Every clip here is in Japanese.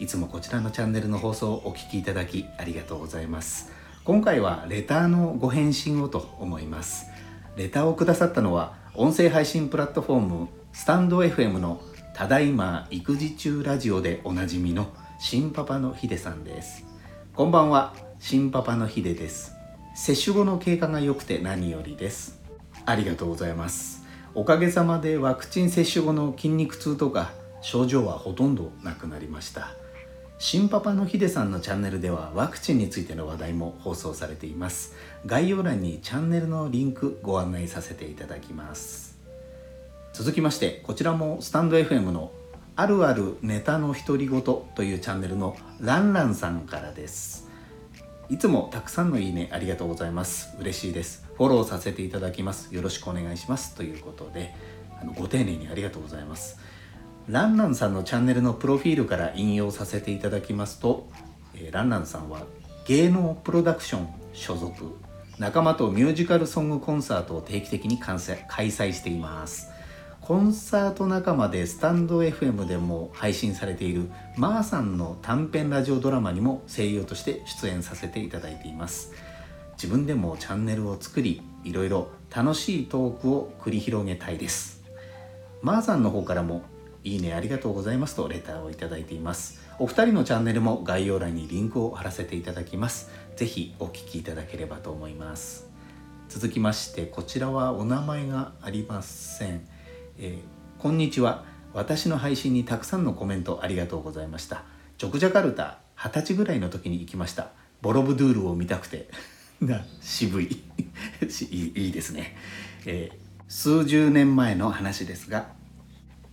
いつもこちらのチャンネルの放送をお聞きいただきありがとうございます。今回はレターのご返信をと思います。レターをくださったのは音声配信プラットフォームスタンド FM のただいま育児中ラジオでおなじみの新パパのヒデさんです。こんばんは。新パパのヒデです。接種後の経過が良くて何よりです。ありがとうございます。おかげさまでワクチン接種後の筋肉痛とか症状はほとんどなくなりました。新パパのヒデさんのチャンネルではワクチンについての話題も放送されています。概要欄にチャンネルのリンクご案内させていただきます。続きましてこちらもスタンド FM のあるあるネタの独り言というチャンネルのランランさんからです。いつもたくさんのいいねありがとうございます。嬉しいです。フォローさせていただきます。よろしくお願いします。ということであのご丁寧にありがとうございます。ランランさんのチャンネルのプロフィールから引用させていただきますと、えー、ランランさんは芸能プロダクション所属仲間とミュージカルソングコンサートを定期的に開催しています。コンサート仲間でスタンド FM でも配信されているまーさんの短編ラジオドラマにも声優として出演させていただいています。自分でもチャンネルを作りいろいろ楽しいトークを繰り広げたいです。まーさんの方からもいいねありがとうございますとレターをいただいています。お二人のチャンネルも概要欄にリンクを貼らせていただきます。ぜひお聞きいただければと思います。続きましてこちらはお名前がありません、えー、こんにちは。私の配信にたくさんのコメントありがとうございました。ジョクジャカルタ二十歳ぐらいの時に行きました。ボロブドゥールを見たくて。が渋い いいですね、えー、数十年前の話ですが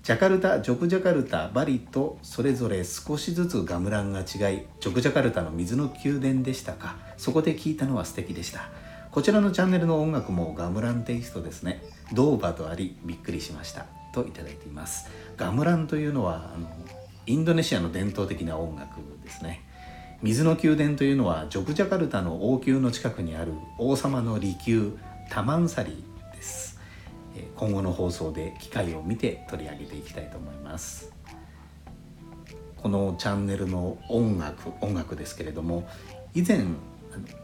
ジャカルタジョクジャカルタバリとそれぞれ少しずつガムランが違いジョクジャカルタの水の宮殿でしたか。そこで聞いたのは素敵でした。こちらのチャンネルの音楽もガムランテイストですね。ドーバとありびっくりしました。といただいています。ガムランというのはあのインドネシアの伝統的な音楽ですね。水の宮殿というのはジョクジャカルタの王宮の近くにある王様の離宮タマンサリーです。今後の放送で機会を見て取り上げていきたいと思います。このチャンネルの音楽音楽ですけれども以前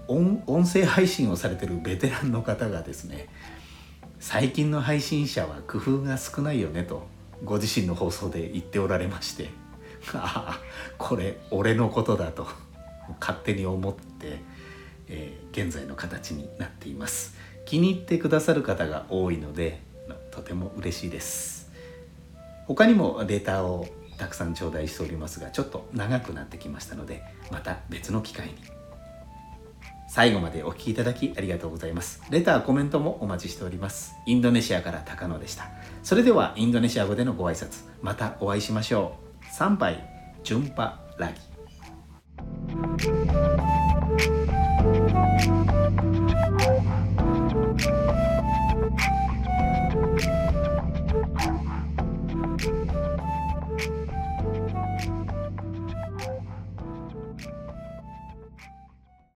音声配信をされてるベテランの方がですね最近の配信者は工夫が少ないよねとご自身の放送で言っておられまして ああこれ俺のことだと勝手に思って、えー、現在の形になっています。気に入ってくださる方が多いのでとても嬉しいです。他にもデータをたくさん頂戴しておりますがちょっと長くなってきましたのでまた別の機会に。最後までお聴きいただきありがとうございます。レターコメントもお待ちしております。インドネシアから高野でした。それではインドネシア語でのご挨拶またお会いしましょう。参拝順波ラギ。